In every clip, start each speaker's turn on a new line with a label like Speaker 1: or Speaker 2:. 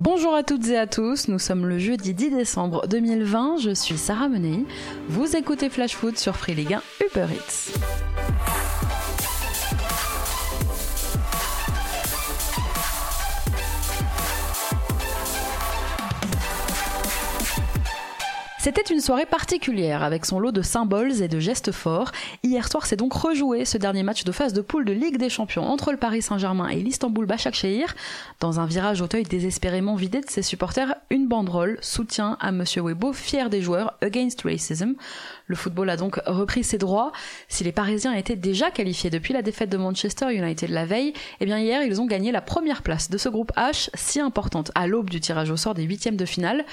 Speaker 1: Bonjour à toutes et à tous, nous sommes le jeudi 10 décembre 2020, je suis Sarah Menei, vous écoutez Flash Food sur Free Ligue 1 Uber. C'était une soirée particulière avec son lot de symboles et de gestes forts. Hier soir, c'est donc rejoué ce dernier match de phase de poule de Ligue des Champions entre le Paris Saint-Germain et l'Istanbul Başakşehir. Dans un virage Auteuil désespérément vidé de ses supporters, une banderole soutien à Monsieur Webo, fier des joueurs Against Racism. Le football a donc repris ses droits. Si les Parisiens étaient déjà qualifiés depuis la défaite de Manchester United la veille, eh bien hier ils ont gagné la première place de ce groupe H, si importante à l'aube du tirage au sort des huitièmes de finale.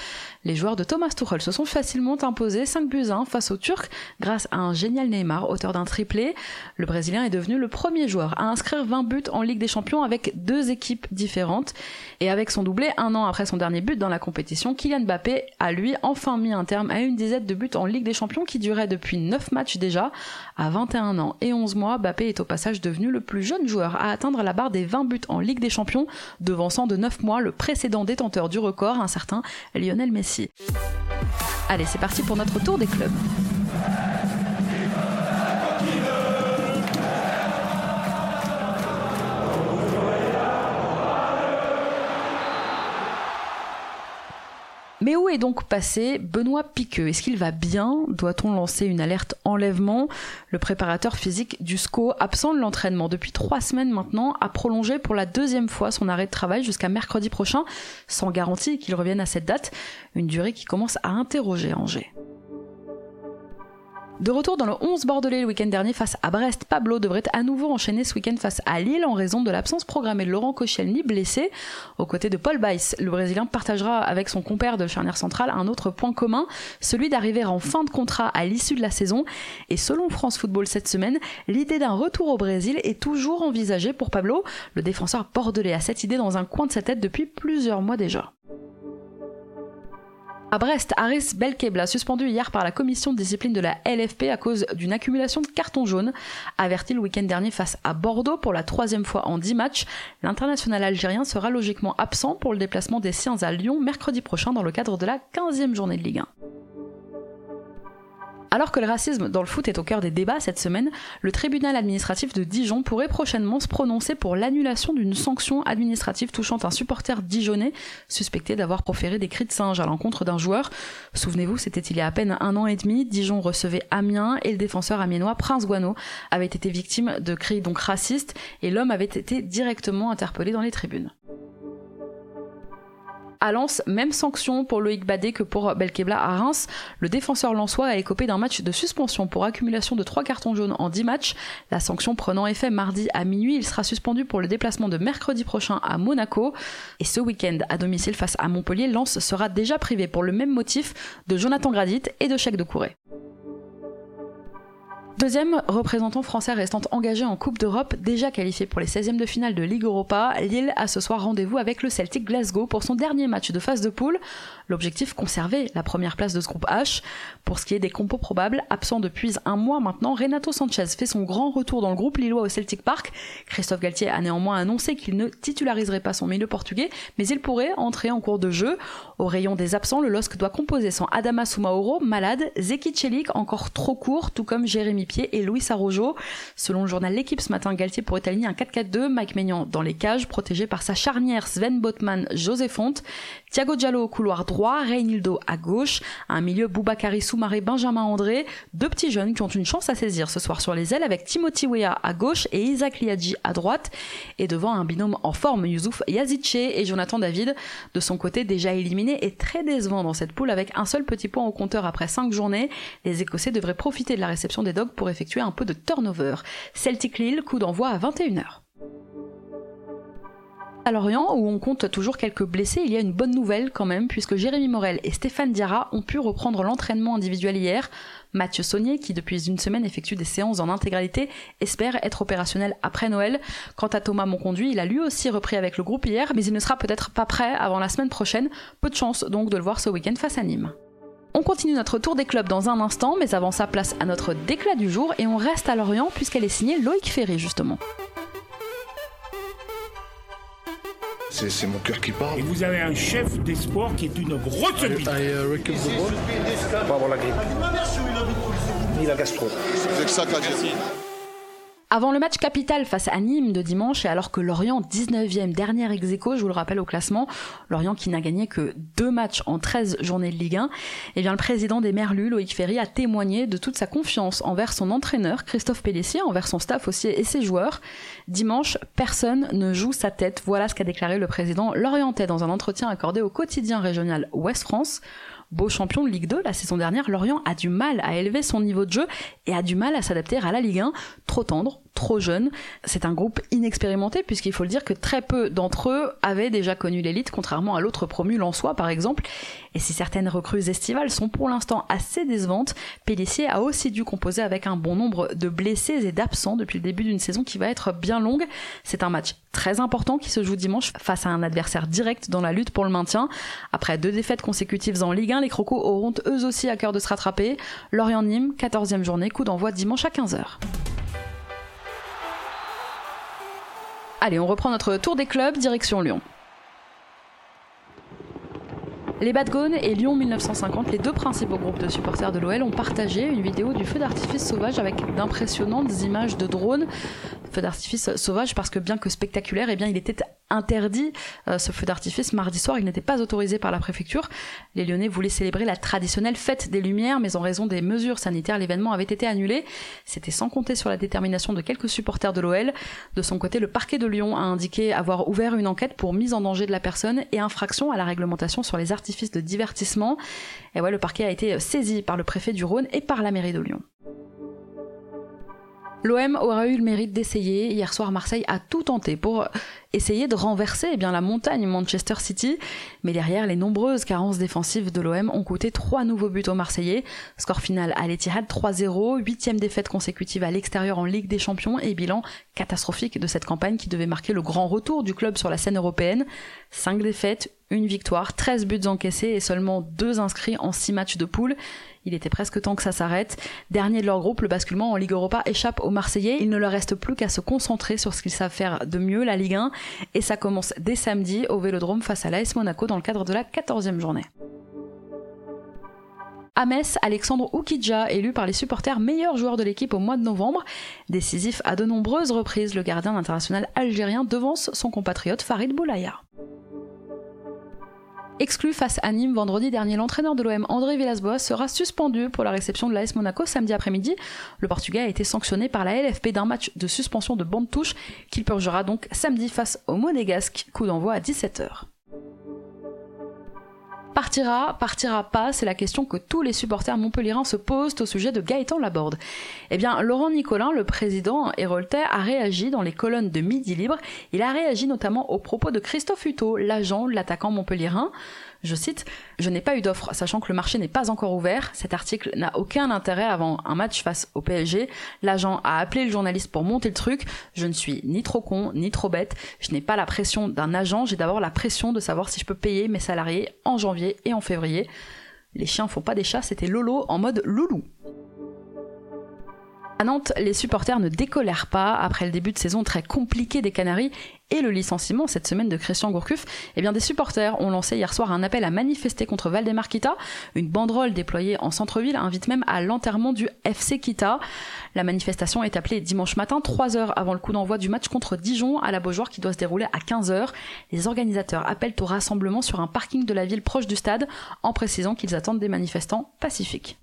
Speaker 1: Les joueurs de Thomas Tuchel se sont facilement imposés 5 buts 1 face aux Turcs grâce à un génial Neymar, auteur d'un triplé. Le Brésilien est devenu le premier joueur à inscrire 20 buts en Ligue des Champions avec deux équipes différentes. Et avec son doublé, un an après son dernier but dans la compétition, Kylian Mbappé a lui enfin mis un terme à une dizaine de buts en Ligue des Champions qui durait depuis 9 matchs déjà. À 21 ans et 11 mois, Mbappé est au passage devenu le plus jeune joueur à atteindre la barre des 20 buts en Ligue des Champions, devançant de 9 mois le précédent détenteur du record, un certain Lionel Messi. Allez, c'est parti pour notre tour des clubs. Mais où est donc passé Benoît Piqueux? Est-ce qu'il va bien? Doit-on lancer une alerte enlèvement? Le préparateur physique du SCO, absent de l'entraînement depuis trois semaines maintenant, a prolongé pour la deuxième fois son arrêt de travail jusqu'à mercredi prochain, sans garantie qu'il revienne à cette date, une durée qui commence à interroger Angers. De retour dans le 11 bordelais le week-end dernier face à Brest, Pablo devrait à nouveau enchaîner ce week-end face à Lille en raison de l'absence programmée de Laurent Koscielny blessé. Aux côtés de Paul Weiss, le Brésilien partagera avec son compère de charnière centrale un autre point commun, celui d'arriver en fin de contrat à l'issue de la saison. Et selon France Football cette semaine, l'idée d'un retour au Brésil est toujours envisagée pour Pablo. Le défenseur bordelais a cette idée dans un coin de sa tête depuis plusieurs mois déjà. À Brest, Aris Belkebla, suspendu hier par la commission de discipline de la LFP à cause d'une accumulation de cartons jaunes, averti le week-end dernier face à Bordeaux pour la troisième fois en 10 matchs, l'international algérien sera logiquement absent pour le déplacement des siens à Lyon mercredi prochain dans le cadre de la 15e journée de Ligue 1. Alors que le racisme dans le foot est au cœur des débats cette semaine, le tribunal administratif de Dijon pourrait prochainement se prononcer pour l'annulation d'une sanction administrative touchant un supporter dijonnais suspecté d'avoir proféré des cris de singe à l'encontre d'un joueur. Souvenez-vous, c'était il y a à peine un an et demi, Dijon recevait Amiens et le défenseur amiénois Prince Guano avait été victime de cris donc racistes et l'homme avait été directement interpellé dans les tribunes. À Lens, même sanction pour Loïc Badet que pour Belkebla à Reims. Le défenseur lensois a écopé d'un match de suspension pour accumulation de 3 cartons jaunes en 10 matchs. La sanction prenant effet mardi à minuit, il sera suspendu pour le déplacement de mercredi prochain à Monaco. Et ce week-end, à domicile face à Montpellier, Lens sera déjà privé pour le même motif de Jonathan Gradit et de chèque de Courret. Deuxième représentant français restant engagé en Coupe d'Europe, déjà qualifié pour les 16e de finale de Ligue Europa, Lille a ce soir rendez-vous avec le Celtic Glasgow pour son dernier match de phase de poule. L'objectif, conserver la première place de ce groupe H. Pour ce qui est des compos probables, absent depuis un mois maintenant, Renato Sanchez fait son grand retour dans le groupe lillois au Celtic Park. Christophe Galtier a néanmoins annoncé qu'il ne titulariserait pas son milieu portugais, mais il pourrait entrer en cours de jeu. Au rayon des absents, le LOSC doit composer sans Adama Soumaoro, malade, Zeki Celik, encore trop court, tout comme Jérémy Pied et Louis Arrojo. Selon le journal L'équipe ce matin, Galtier pourrait aligner un 4-4-2, Mike Maignan dans les cages, protégé par sa charnière Sven Botman, José Fonte, Thiago Diallo au couloir droit, Reynildo à gauche, un milieu Boubacari Soumaré, Benjamin André, deux petits jeunes qui ont une chance à saisir ce soir sur les ailes avec Timothy Weah à gauche et Isaac Liadji à droite, et devant un binôme en forme, Youssouf Yazice et Jonathan David, de son côté déjà éliminé et très décevant dans cette poule avec un seul petit point au compteur après 5 journées, les Écossais devraient profiter de la réception des Dogs pour effectuer un peu de turnover. Celtic Lille, coup d'envoi à 21h. À Lorient, où on compte toujours quelques blessés, il y a une bonne nouvelle quand même, puisque Jérémy Morel et Stéphane Diarra ont pu reprendre l'entraînement individuel hier. Mathieu Saunier, qui depuis une semaine effectue des séances en intégralité, espère être opérationnel après Noël. Quant à Thomas Monconduit, il a lui aussi repris avec le groupe hier, mais il ne sera peut-être pas prêt avant la semaine prochaine. Peu de chance donc de le voir ce week-end face à Nîmes. On continue notre tour des clubs dans un instant, mais avant ça, place à notre déclat du jour et on reste à Lorient puisqu'elle est signée Loïc Ferré justement.
Speaker 2: C'est mon cœur qui parle.
Speaker 3: Et vous avez un chef d'espoir qui est une grosse bite.
Speaker 4: Pas avoir la grippe. Ni la gastro.
Speaker 2: C'est ça qu'a dit.
Speaker 1: Avant le match capital face à Nîmes de dimanche, et alors que Lorient, 19e, dernier ex je vous le rappelle au classement, Lorient qui n'a gagné que deux matchs en 13 journées de Ligue 1, et eh bien le président des Merlus, Loïc Ferry, a témoigné de toute sa confiance envers son entraîneur, Christophe Pellissier, envers son staff aussi et ses joueurs. Dimanche, personne ne joue sa tête, voilà ce qu'a déclaré le président lorientais dans un entretien accordé au quotidien régional Ouest France beau champion de Ligue 2 la saison dernière, Lorient a du mal à élever son niveau de jeu et a du mal à s'adapter à la Ligue 1, trop tendre, trop jeune. C'est un groupe inexpérimenté puisqu'il faut le dire que très peu d'entre eux avaient déjà connu l'élite, contrairement à l'autre promu Lensois par exemple. Et si certaines recrues estivales sont pour l'instant assez décevantes, Pellissier a aussi dû composer avec un bon nombre de blessés et d'absents depuis le début d'une saison qui va être bien longue. C'est un match très important qui se joue dimanche face à un adversaire direct dans la lutte pour le maintien. Après deux défaites consécutives en Ligue 1, les Crocos auront eux aussi à cœur de se rattraper. Lorient-Nîmes, 14e journée, coup d'envoi dimanche à 15h. Allez, on reprend notre tour des clubs, direction Lyon. Les Badgones et Lyon 1950, les deux principaux groupes de supporters de l'OL, ont partagé une vidéo du feu d'artifice sauvage avec d'impressionnantes images de drones. Feu d'artifice sauvage parce que bien que spectaculaire, eh bien il était interdit euh, ce feu d'artifice mardi soir, il n'était pas autorisé par la préfecture. Les Lyonnais voulaient célébrer la traditionnelle fête des Lumières, mais en raison des mesures sanitaires, l'événement avait été annulé. C'était sans compter sur la détermination de quelques supporters de l'OL. De son côté, le parquet de Lyon a indiqué avoir ouvert une enquête pour mise en danger de la personne et infraction à la réglementation sur les artifices de divertissement. Et ouais, le parquet a été saisi par le préfet du Rhône et par la mairie de Lyon. L'OM aura eu le mérite d'essayer. Hier soir, Marseille a tout tenté pour essayer de renverser eh bien, la montagne Manchester City. Mais derrière, les nombreuses carences défensives de l'OM ont coûté trois nouveaux buts aux Marseillais. Score final à l'Etihad 3-0, huitième défaite consécutive à l'extérieur en Ligue des Champions et bilan catastrophique de cette campagne qui devait marquer le grand retour du club sur la scène européenne. Cinq défaites, une victoire, 13 buts encaissés et seulement deux inscrits en six matchs de poule. Il était presque temps que ça s'arrête. Dernier de leur groupe, le basculement en Ligue Europa échappe aux Marseillais. Il ne leur reste plus qu'à se concentrer sur ce qu'ils savent faire de mieux, la Ligue 1. Et ça commence dès samedi au Vélodrome face à l'AS Monaco dans le cadre de la 14e journée. À Metz, Alexandre Oukidja, élu par les supporters meilleur joueur de l'équipe au mois de novembre. Décisif à de nombreuses reprises, le gardien international algérien devance son compatriote Farid Boulaya. Exclu face à Nîmes vendredi dernier, l'entraîneur de l'OM André Villas-Boas sera suspendu pour la réception de l'AS Monaco samedi après-midi. Le Portugais a été sanctionné par la LFP d'un match de suspension de bande touche qu'il purgera donc samedi face au Monégasque, coup d'envoi à 17h. Partira, partira pas, c'est la question que tous les supporters montpelliérains se posent au sujet de Gaëtan Laborde. Eh bien, Laurent Nicolin, le président héroltais, a réagi dans les colonnes de Midi Libre. Il a réagi notamment aux propos de Christophe Hutto, l'agent de l'attaquant montpelliérain. Je cite Je n'ai pas eu d'offre, sachant que le marché n'est pas encore ouvert. Cet article n'a aucun intérêt avant un match face au PSG. L'agent a appelé le journaliste pour monter le truc. Je ne suis ni trop con, ni trop bête. Je n'ai pas la pression d'un agent. J'ai d'abord la pression de savoir si je peux payer mes salariés en janvier et en février. Les chiens font pas des chats, c'était Lolo en mode loulou. À Nantes, les supporters ne décolèrent pas après le début de saison très compliqué des Canaries et le licenciement cette semaine de Christian Gourcuff. Eh bien, des supporters ont lancé hier soir un appel à manifester contre Valdemar Kita. Une banderole déployée en centre-ville invite même à l'enterrement du FC Kita. La manifestation est appelée dimanche matin, 3 heures avant le coup d'envoi du match contre Dijon à la Beaujoire qui doit se dérouler à 15 heures. Les organisateurs appellent au rassemblement sur un parking de la ville proche du stade en précisant qu'ils attendent des manifestants pacifiques.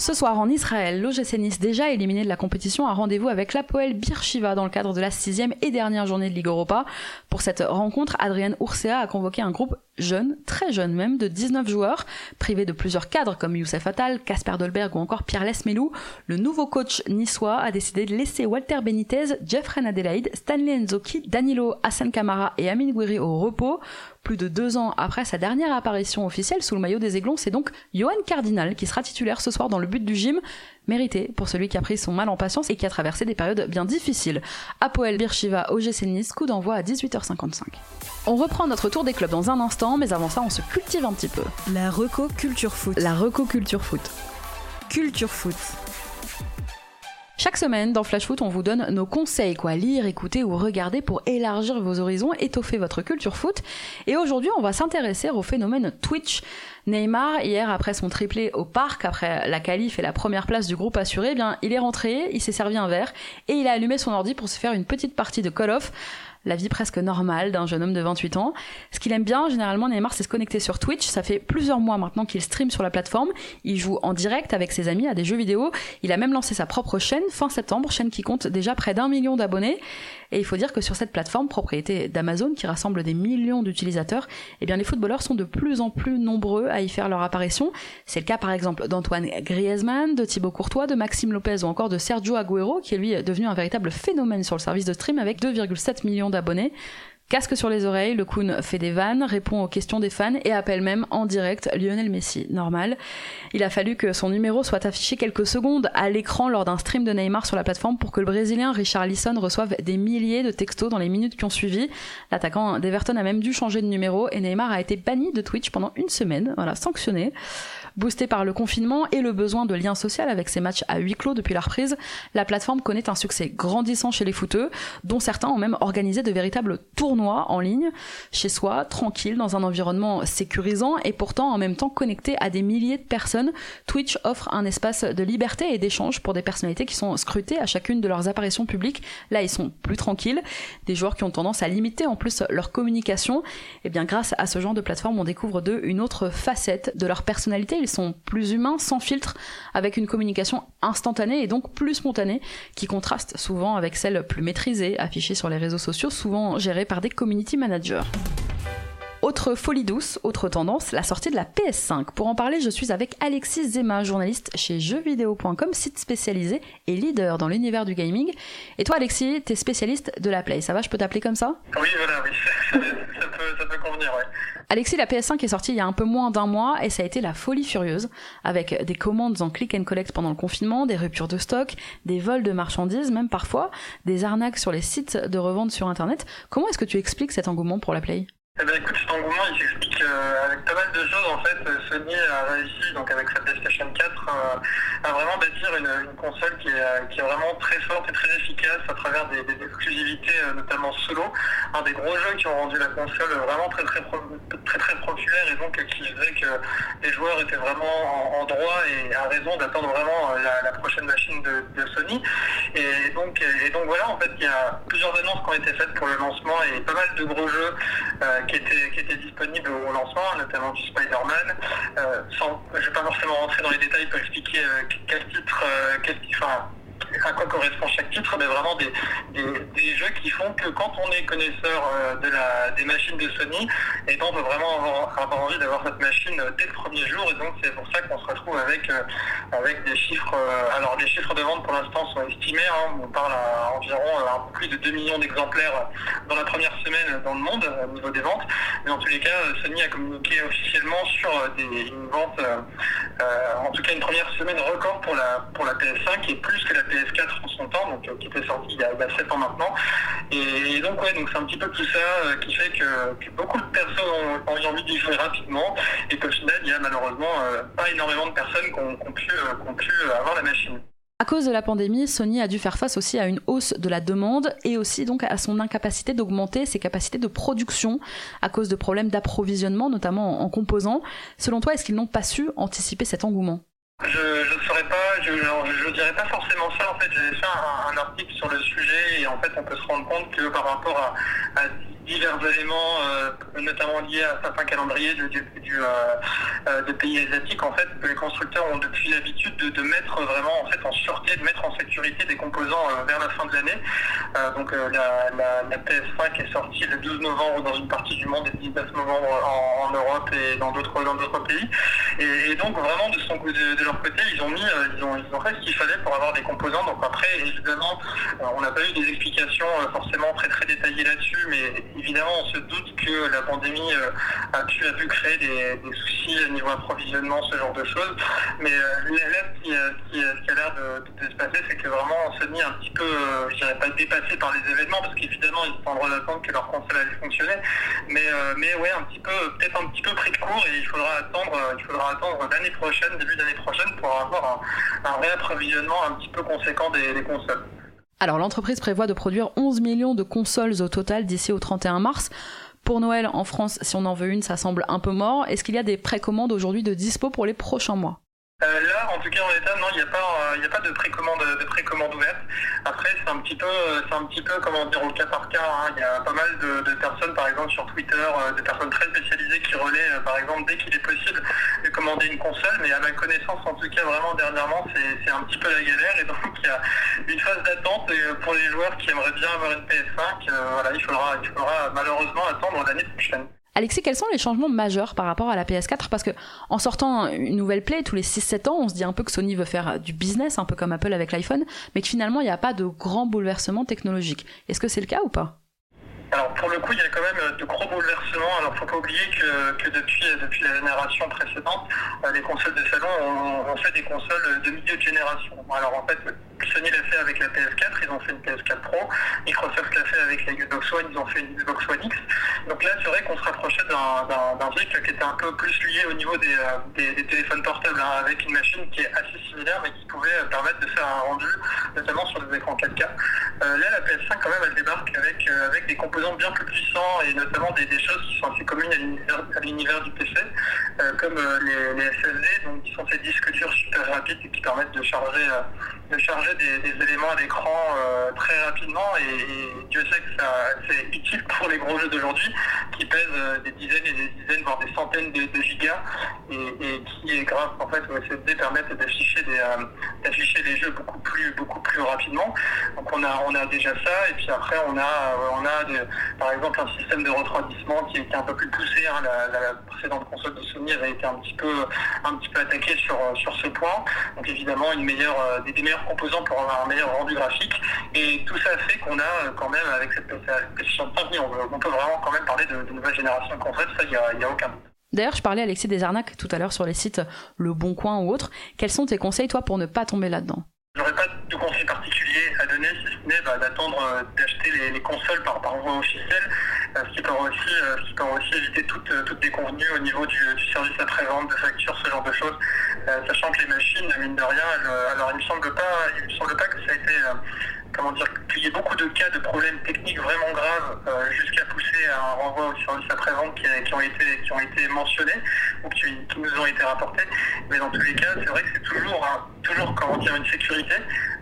Speaker 1: Ce soir en Israël, l'OGC Nice, déjà éliminé de la compétition, a rendez-vous avec l'Apoel Beersheva dans le cadre de la sixième et dernière journée de Ligue Europa. Pour cette rencontre, Adrienne Oursea a convoqué un groupe jeune, très jeune même, de 19 joueurs, privés de plusieurs cadres comme Youssef Attal, Casper Dolberg ou encore Pierre Lesmelou. Le nouveau coach niçois a décidé de laisser Walter Benitez, Jeffrey Adelaide, Stanley Nzoki, Danilo Hassan Kamara et Amin Gouiri au repos plus de deux ans après sa dernière apparition officielle sous le maillot des Aiglons, c'est donc Johan Cardinal qui sera titulaire ce soir dans le but du gym. Mérité pour celui qui a pris son mal en patience et qui a traversé des périodes bien difficiles. Apoel Birshiva OGC Nice, coup d'envoi à 18h55. On reprend notre tour des clubs dans un instant, mais avant ça, on se cultive un petit peu.
Speaker 5: La Reco Culture Foot.
Speaker 1: La Reco Culture Foot.
Speaker 5: Culture Foot.
Speaker 1: Chaque semaine, dans Flash Foot, on vous donne nos conseils, quoi lire, écouter ou regarder pour élargir vos horizons, étoffer votre culture foot. Et aujourd'hui, on va s'intéresser au phénomène Twitch. Neymar, hier, après son triplé au parc, après la qualif et la première place du groupe assuré, eh bien, il est rentré, il s'est servi un verre et il a allumé son ordi pour se faire une petite partie de Call of la vie presque normale d'un jeune homme de 28 ans. Ce qu'il aime bien, généralement, Neymar, c'est se connecter sur Twitch. Ça fait plusieurs mois maintenant qu'il stream sur la plateforme. Il joue en direct avec ses amis à des jeux vidéo. Il a même lancé sa propre chaîne fin septembre, chaîne qui compte déjà près d'un million d'abonnés. Et il faut dire que sur cette plateforme, propriété d'Amazon, qui rassemble des millions d'utilisateurs, eh bien, les footballeurs sont de plus en plus nombreux à y faire leur apparition. C'est le cas, par exemple, d'Antoine Griezmann, de Thibaut Courtois, de Maxime Lopez ou encore de Sergio Agüero, qui est lui devenu un véritable phénomène sur le service de stream avec 2,7 millions d'abonnés. Casque sur les oreilles, le Kun fait des vannes, répond aux questions des fans et appelle même en direct Lionel Messi. Normal. Il a fallu que son numéro soit affiché quelques secondes à l'écran lors d'un stream de Neymar sur la plateforme pour que le Brésilien Richard Lisson reçoive des milliers de textos dans les minutes qui ont suivi. L'attaquant d'Everton a même dû changer de numéro et Neymar a été banni de Twitch pendant une semaine, voilà, sanctionné. Boosté par le confinement et le besoin de lien social avec ses matchs à huis clos depuis la reprise, la plateforme connaît un succès grandissant chez les footeux, dont certains ont même organisé de véritables tournois en ligne, chez soi, tranquille, dans un environnement sécurisant et pourtant en même temps connecté à des milliers de personnes. Twitch offre un espace de liberté et d'échange pour des personnalités qui sont scrutées à chacune de leurs apparitions publiques. Là, ils sont plus tranquilles. Des joueurs qui ont tendance à limiter en plus leur communication. Et eh bien, grâce à ce genre de plateforme, on découvre d'eux une autre facette de leur personnalité sont plus humains, sans filtre, avec une communication instantanée et donc plus spontanée, qui contraste souvent avec celle plus maîtrisée, affichée sur les réseaux sociaux, souvent gérée par des community managers. Autre folie douce, autre tendance, la sortie de la PS5. Pour en parler, je suis avec Alexis Zema, journaliste chez jeuxvideo.com, site spécialisé et leader dans l'univers du gaming. Et toi, Alexis, t'es spécialiste de la Play. Ça va, je peux t'appeler comme ça?
Speaker 5: Oui, voilà, oui. ça, peut, ça peut convenir, ouais.
Speaker 1: Alexis, la PS5 est sortie il y a un peu moins d'un mois et ça a été la folie furieuse, avec des commandes en click and collect pendant le confinement, des ruptures de stock, des vols de marchandises, même parfois, des arnaques sur les sites de revente sur Internet. Comment est-ce que tu expliques cet engouement pour la Play?
Speaker 5: Eh ben écoute, cet engouement il s'explique euh, avec pas mal de choses en fait. Sony a réussi donc avec sa PlayStation 4 euh, à vraiment bâtir une, console qui est, vraiment très forte et très efficace à travers des, exclusivités euh, notamment solo. Un des gros jeux qui ont rendu la console vraiment très très très très populaire et donc qui faisait que les joueurs étaient vraiment en, droit et à raison d'attendre vraiment la, prochaine machine de, Sony. Et donc et donc voilà en fait il y a plusieurs annonces qui ont été faites pour le lancement et pas mal de gros jeux qui était, qui était disponible au lancement, notamment du Spider-Man. Euh, je ne vais pas forcément rentrer dans les détails pour expliquer euh, quel titre, euh, quel, enfin, à quoi correspond chaque titre, mais vraiment des, des, jeux qui font que quand on est connaisseur euh, de la, des machines de Sony, et on peut vraiment avoir, envie d'avoir cette machine euh, dès le premier jour, et donc c'est pour ça qu'on se retrouve avec, euh, avec des chiffres. alors les chiffres de vente pour l'instant sont estimés, hein. on parle à environ plus de 2 millions d'exemplaires dans la première semaine dans le monde au niveau des ventes, mais en tous les cas, Sony a communiqué officiellement sur des, une vente, en tout cas une première semaine record pour la, pour la PS5 et plus que la PS4 4 en son temps, donc, euh, qui était sorti il y, a, 7 ans maintenant. Et, donc, ouais, donc c'est un petit peu tout ça euh, qui fait que, beaucoup de personnes ont, envie d'y jouer rapidement et qu'au final, il y a malheureusement euh, pas énormément de personnes qui ont, pu, qui ont pu avoir la machine.
Speaker 1: À cause de la pandémie, Sony a dû faire face aussi à une hausse de la demande et aussi donc à son incapacité d'augmenter ses capacités de production à cause de problèmes d'approvisionnement, notamment en composants. Selon toi, est-ce qu'ils n'ont pas su anticiper cet engouement?
Speaker 5: Je ne saurais pas, je dirais pas forcément ça. En fait, j'avais fait un, article sur le sujet et en fait, on peut se rendre compte que par rapport à divers éléments, euh, notamment liés à certains calendriers de, euh, euh, pays asiatiques, en fait, les constructeurs ont depuis l'habitude de, mettre vraiment en fait en sûreté, de mettre en sécurité des composants vers la fin de l'année. donc la, PS5 est sortie le 12 novembre dans une partie du monde et le 19 novembre en, Europe et dans d'autres pays. Et, donc vraiment de, leur côté, ils ont mis, ils ont fait ce qu'il fallait pour avoir des composants. Donc après, évidemment, on n'a pas eu des explications forcément très très détaillées là-dessus, mais évidemment, on se doute que la pandémie a, pu, a pu créer des, soucis au niveau approvisionnement, ce genre de choses. Mais là, ce qui, a l'air de, se passer, c'est que vraiment Sony est un petit peu, je dirais pas dépassé par les événements, parce qu'évidemment, ils droit d'attendre que leur console allait fonctionner. Mais, mais ouais, un petit peu, peut-être un petit peu pris de court et il faudra attendre, il faudra attendre l'année prochaine, début d'année prochaine, pour avoir un, réapprovisionnement un petit peu conséquent des consoles.
Speaker 1: Alors l'entreprise prévoit de produire 11 millions de consoles au total d'ici au 31 mars. Pour Noël en France, si on en veut une, ça semble un peu mort. Est-ce qu'il y a des précommandes aujourd'hui de dispo pour les prochains mois?
Speaker 5: Euh, en tout cas en l'état, non, il n'y a pas, euh, de précommande, de précommande ouverte. Après, c'est un petit peu, c'est un petit peu, comment dire, au cas par cas. Hein. Il y a pas mal de, personnes, par exemple sur Twitter, euh, des personnes très spécialisées qui relaient, par exemple, dès qu'il est possible de commander une console. Mais à ma connaissance, en tout cas, vraiment dernièrement, c'est un petit peu la galère. Et donc, il y a une phase d'attente pour les joueurs qui aimeraient bien avoir une PS5. voilà, il faudra, il faudra malheureusement attendre l'année prochaine.
Speaker 1: Alexis, quels sont les changements majeurs par rapport à la PS4 Parce que en sortant une nouvelle Play tous les 6-7 ans, on se dit un peu que Sony veut faire du business, un peu comme Apple avec l'iPhone, mais que finalement il n'y a pas de grands bouleversements technologiques. Est-ce que c'est le cas ou pas?
Speaker 5: Alors pour le coup, il y a quand même de gros bouleversements. Alors faut pas oublier que, depuis, depuis la génération précédente, euh, les consoles de salon ont, fait des consoles de milieu de génération. Alors en fait, Sony l'a fait avec la PS4, ils ont fait une PS4 Pro. Microsoft l'a fait avec la Xbox One, ils ont fait une Xbox One X. Donc là, c'est vrai qu'on se rapprochait d'un truc qui était un peu plus lié au niveau des, euh, téléphones portables, hein, avec une machine qui est assez similaire, mais qui pouvait euh, permettre de faire un rendu, notamment sur des écrans 4K. là, la PS5, quand même, elle débarque avec, des composants bien plus puissants et notamment des, choses qui sont assez communes à l'univers du PC, euh, comme euh, les, SSD, donc qui sont ces disques durs super rapides et qui permettent de charger, euh, de charger des, éléments à l'écran très rapidement. Et, Dieu sait que c'est utile pour les gros jeux d'aujourd'hui qui pèsent des dizaines et des dizaines, voire des centaines de, gigas et, qui, grâce en fait, aux SSD, permettent d'afficher d'afficher les jeux beaucoup plus, beaucoup plus rapidement. Donc on a, on a déjà ça et puis après on a, on a des, par exemple un système de refroidissement qui était un peu plus poussé. Hein. la, précédente console de Sony avait été un petit peu, un petit peu attaquée sur, sur ce point. Donc évidemment une meilleure, euh, des, meilleurs composants pour avoir un meilleur rendu graphique. Et tout ça fait qu'on a euh, quand même avec cette PlayStation 5, on, on peut vraiment quand même parler de, de nouvelle génération de consoles, ça il n'y a, a aucun doute.
Speaker 1: D'ailleurs, je parlais à Alexis des arnaques tout à l'heure sur les sites Le Bon Coin ou autres. Quels sont tes conseils, toi, pour ne pas tomber là-dedans?
Speaker 5: J'aurais pas de conseils particuliers à donner, si ce n'est bah, d'attendre euh, d'acheter les, consoles par, par voie officielle, ce qui peut aussi, euh, qui peut aussi éviter toutes, toutes déconvenues au niveau du, service après-vente, de facture, ce genre de choses. sachant que les machines, mine de rien, alors il me semble pas, il me semble pas que ça a été comment dire, qu'il y ait beaucoup de cas de problèmes techniques vraiment graves jusqu'à pousser à un renvoi au service après-vente qui, ont été, qui ont été mentionnés ou qui, nous ont été rapportés. Mais dans tous les cas, c'est vrai que c'est toujours, toujours comment dire, une sécurité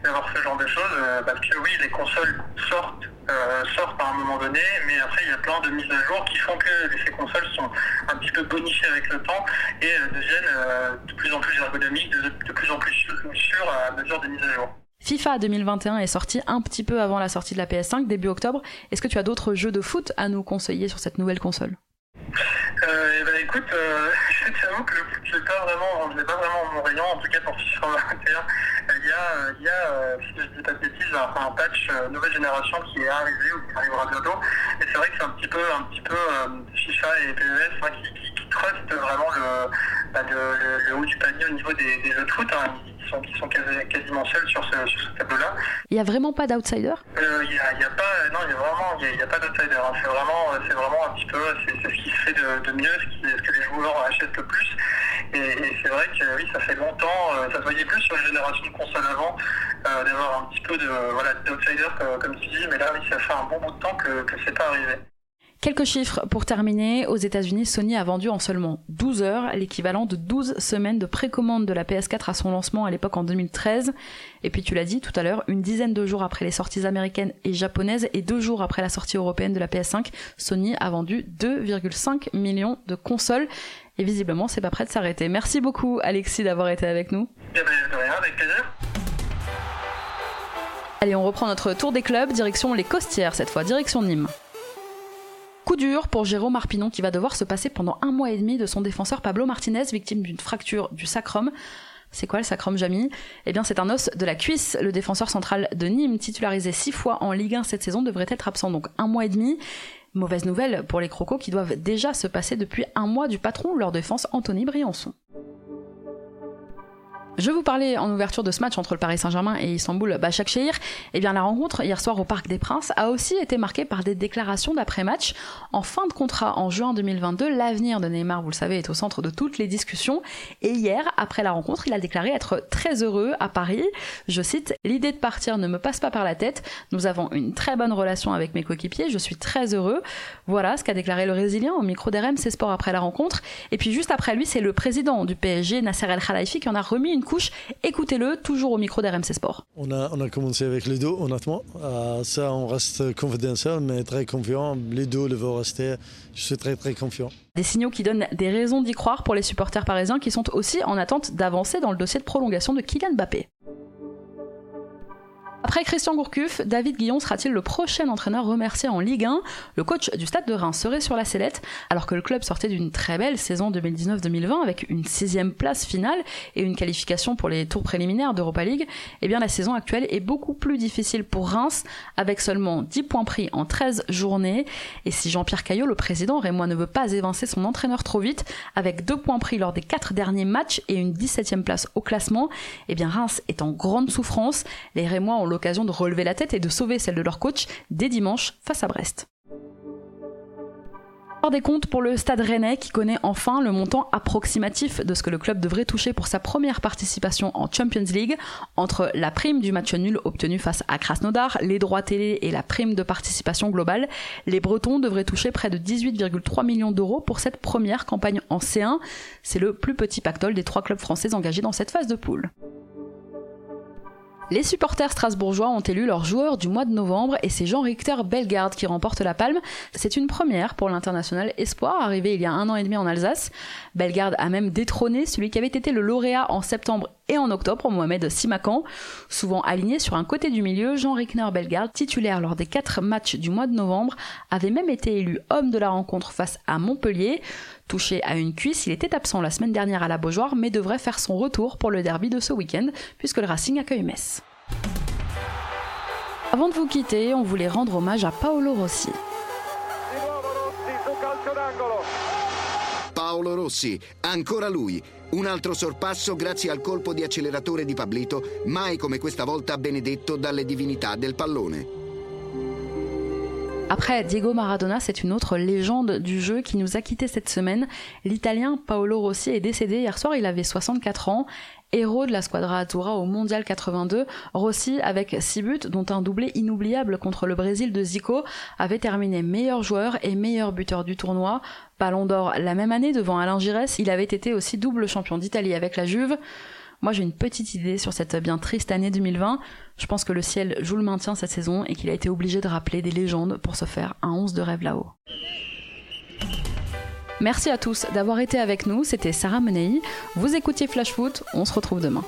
Speaker 5: d'avoir ce genre de choses, euh, parce que oui, les consoles sortent, euh, sortent à un moment donné, mais après il y a plein de mises à jour qui font que ces consoles sont un petit peu bonifiées avec le temps et euh, deviennent de plus en plus ergonomiques, de, plus en plus sûres à mesure des mises à jour.
Speaker 1: FIFA 2021 est sorti un petit peu avant la sortie de la PS5, début octobre. Est-ce que tu as d'autres jeux de foot à nous conseiller sur cette nouvelle console?
Speaker 5: Euh, eh ben, écoute, euh, je t'avoue que le foot, c'est pas vraiment, je pas vraiment mon rayon, en tout cas pour FIFA 21. Il y a, il y a euh, si je dis pas de bêtises, un, patch euh, nouvelle génération qui est arrivé ou qui arrivera bientôt. Et c'est vrai que c'est un petit peu, un petit peu FIFA et PES hein, qui, qui, trustent vraiment le, bah, le, haut du panier au niveau des, des jeux de foot. Hein qui sont, quasiment seuls sur ce, tableau-là.
Speaker 1: Il n'y a vraiment pas d'outsider?
Speaker 5: Euh, Il n'y a, pas, non, il y a vraiment, il y a, pas d'outsider. Hein. C'est vraiment, c'est vraiment un petit peu, c'est ce qui se fait de, mieux, ce, que les joueurs achètent le plus. Et, c'est vrai que oui, ça fait longtemps, euh, ça se voyait plus sur les générations de consoles avant, euh, d'avoir un petit peu de, voilà, d'outsider comme, tu dis, mais là, ça fait un bon bout de temps que, que c'est pas arrivé.
Speaker 1: Quelques chiffres pour terminer. Aux États-Unis, Sony a vendu en seulement 12 heures l'équivalent de 12 semaines de précommande de la PS4 à son lancement à l'époque en 2013. Et puis tu l'as dit tout à l'heure, une dizaine de jours après les sorties américaines et japonaises et deux jours après la sortie européenne de la PS5, Sony a vendu 2,5 millions de consoles. Et visiblement, c'est pas prêt de s'arrêter. Merci beaucoup, Alexis, d'avoir été avec nous.
Speaker 5: Eh ben, rien, avec plaisir.
Speaker 1: Allez, on reprend notre tour des clubs, direction les Costières cette fois, direction Nîmes. Coup dur pour Jérôme Arpinon qui va devoir se passer pendant un mois et demi de son défenseur Pablo Martinez, victime d'une fracture du sacrum. C'est quoi le sacrum, Jamy? Eh bien, c'est un os de la cuisse. Le défenseur central de Nîmes, titularisé six fois en Ligue 1 cette saison, devrait être absent donc un mois et demi. Mauvaise nouvelle pour les Crocos qui doivent déjà se passer depuis un mois du patron, leur défense Anthony Briançon. Je vous parlais en ouverture de ce match entre le Paris Saint-Germain et Istanbul Başakşehir. Eh bien, la rencontre hier soir au Parc des Princes a aussi été marquée par des déclarations d'après-match. En fin de contrat en juin 2022, l'avenir de Neymar, vous le savez, est au centre de toutes les discussions. Et hier, après la rencontre, il a déclaré être très heureux à Paris. Je cite, l'idée de partir ne me passe pas par la tête. Nous avons une très bonne relation avec mes coéquipiers. Je suis très heureux. Voilà ce qu'a déclaré le Résilien au micro d'RMC Sport après la rencontre. Et puis juste après lui, c'est le président du PSG, Nasser El Khalifi, qui en a remis une couche. Écoutez-le, toujours au micro d'RMC Sport.
Speaker 6: On a, on a commencé avec les deux, honnêtement. Euh, ça, on reste confidentiel, mais très confiant. Les deux le vont rester. Je suis très, très confiant.
Speaker 1: Des signaux qui donnent des raisons d'y croire pour les supporters parisiens qui sont aussi en attente d'avancer dans le dossier de prolongation de Kylian Mbappé. Après Christian Gourcuff, David Guillon sera-t-il le prochain entraîneur remercié en Ligue 1 Le coach du Stade de Reims serait sur la sellette, alors que le club sortait d'une très belle saison 2019-2020 avec une sixième place finale et une qualification pour les tours préliminaires d'Europa League. Eh bien, la saison actuelle est beaucoup plus difficile pour Reims, avec seulement 10 points pris en 13 journées. Et si Jean-Pierre Caillot, le président rémois, ne veut pas évincer son entraîneur trop vite, avec 2 points pris lors des 4 derniers matchs et une 17e place au classement, eh bien, Reims est en grande souffrance. Les Rémois ont l'occasion de relever la tête et de sauver celle de leur coach dès dimanche face à Brest des comptes pour le Stade Rennais qui connaît enfin le montant approximatif de ce que le club devrait toucher pour sa première participation en Champions League entre la prime du match nul obtenu face à Krasnodar, les droits télé et la prime de participation globale. Les Bretons devraient toucher près de 18,3 millions d'euros pour cette première campagne en C1. C'est le plus petit pactole des trois clubs français engagés dans cette phase de poule. Les supporters strasbourgeois ont élu leur joueur du mois de novembre et c'est Jean-Richter Bellegarde qui remporte la palme. C'est une première pour l'international Espoir, arrivé il y a un an et demi en Alsace. Bellegarde a même détrôné celui qui avait été le lauréat en septembre et en octobre, Mohamed Simakan. Souvent aligné sur un côté du milieu, Jean Rickner Bellegarde, titulaire lors des quatre matchs du mois de novembre, avait même été élu homme de la rencontre face à Montpellier. Touché à une cuisse, il était absent la semaine dernière à la Beaujoire, mais devrait faire son retour pour le derby de ce week-end, puisque le Racing accueille Metz. Avant de vous quitter, on voulait rendre hommage à Paolo Rossi.
Speaker 7: Paolo Rossi, ancora lui. Un altro sorpasso grazie al colpo di acceleratore di Pablito, mai come questa volta benedetto dalle divinità del pallone.
Speaker 1: Après Diego Maradona, c'est une autre légende du jeu qui nous a quitté cette semaine. L'Italien Paolo Rossi est décédé hier soir, il avait 64 ans. Héros de la Squadra Azzurra au Mondial 82, Rossi, avec 6 buts, dont un doublé inoubliable contre le Brésil de Zico, avait terminé meilleur joueur et meilleur buteur du tournoi. Ballon d'or la même année devant Alain Giresse, il avait été aussi double champion d'Italie avec la Juve. Moi, j'ai une petite idée sur cette bien triste année 2020. Je pense que le ciel joue le maintien cette saison et qu'il a été obligé de rappeler des légendes pour se faire un 11 de rêve là-haut. Merci à tous d'avoir été avec nous, c'était Sarah Menei. Vous écoutiez Flash Foot, on se retrouve demain.